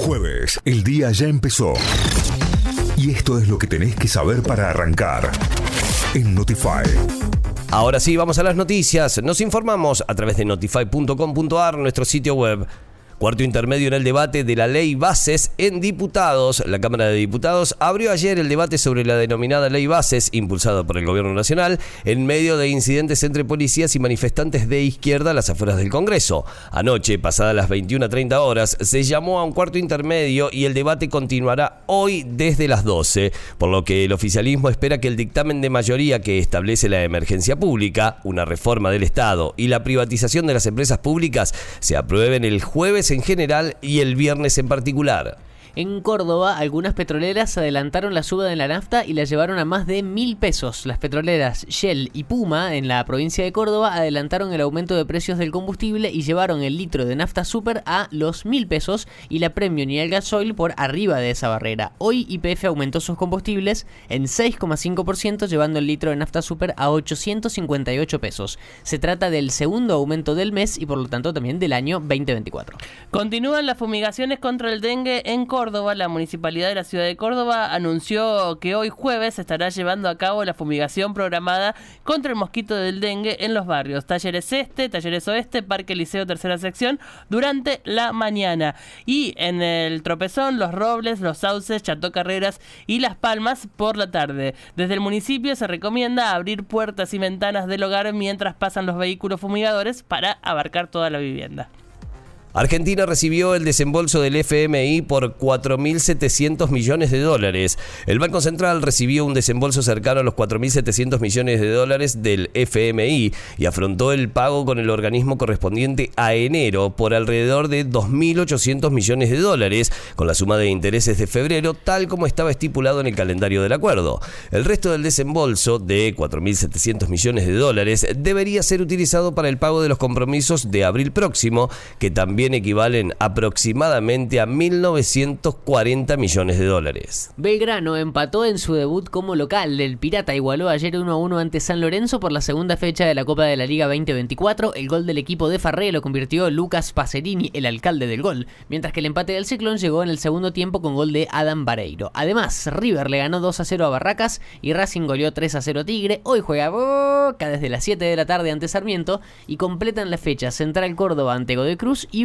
Jueves, el día ya empezó. Y esto es lo que tenés que saber para arrancar en Notify. Ahora sí, vamos a las noticias. Nos informamos a través de notify.com.ar, nuestro sitio web. Cuarto intermedio en el debate de la ley bases en diputados. La Cámara de Diputados abrió ayer el debate sobre la denominada ley bases, impulsada por el Gobierno Nacional, en medio de incidentes entre policías y manifestantes de izquierda a las afueras del Congreso. Anoche, pasadas las 21.30 horas, se llamó a un cuarto intermedio y el debate continuará hoy desde las 12, por lo que el oficialismo espera que el dictamen de mayoría que establece la emergencia pública, una reforma del Estado y la privatización de las empresas públicas se aprueben el jueves en general y el viernes en particular. En Córdoba, algunas petroleras adelantaron la suba de la nafta y la llevaron a más de mil pesos. Las petroleras Shell y Puma, en la provincia de Córdoba, adelantaron el aumento de precios del combustible y llevaron el litro de nafta super a los mil pesos y la Premium y el gasoil por arriba de esa barrera. Hoy IPF aumentó sus combustibles en 6,5%, llevando el litro de nafta super a 858 pesos. Se trata del segundo aumento del mes y por lo tanto también del año 2024. Continúan las fumigaciones contra el dengue en Córdoba. Córdoba, la municipalidad de la ciudad de Córdoba anunció que hoy jueves se estará llevando a cabo la fumigación programada contra el mosquito del dengue en los barrios Talleres Este, Talleres Oeste, Parque Liceo Tercera Sección durante la mañana. Y en el Tropezón, Los Robles, Los Sauces, Chato Carreras y Las Palmas por la tarde. Desde el municipio se recomienda abrir puertas y ventanas del hogar mientras pasan los vehículos fumigadores para abarcar toda la vivienda. Argentina recibió el desembolso del FMI por 4.700 millones de dólares. El Banco Central recibió un desembolso cercano a los 4.700 millones de dólares del FMI y afrontó el pago con el organismo correspondiente a enero por alrededor de 2.800 millones de dólares, con la suma de intereses de febrero, tal como estaba estipulado en el calendario del acuerdo. El resto del desembolso de 4.700 millones de dólares debería ser utilizado para el pago de los compromisos de abril próximo, que también equivalen aproximadamente a 1.940 millones de dólares. Belgrano empató en su debut como local. El Pirata igualó ayer 1 a 1 ante San Lorenzo por la segunda fecha de la Copa de la Liga 2024. El gol del equipo de Farré lo convirtió Lucas Pacerini, el alcalde del gol, mientras que el empate del Ciclón llegó en el segundo tiempo con gol de Adam Vareiro. Además, River le ganó 2 a 0 a Barracas y Racing goleó 3 a 0 Tigre. Hoy juega Boca desde las 7 de la tarde ante Sarmiento y completan la fecha Central Córdoba ante Godoy Cruz y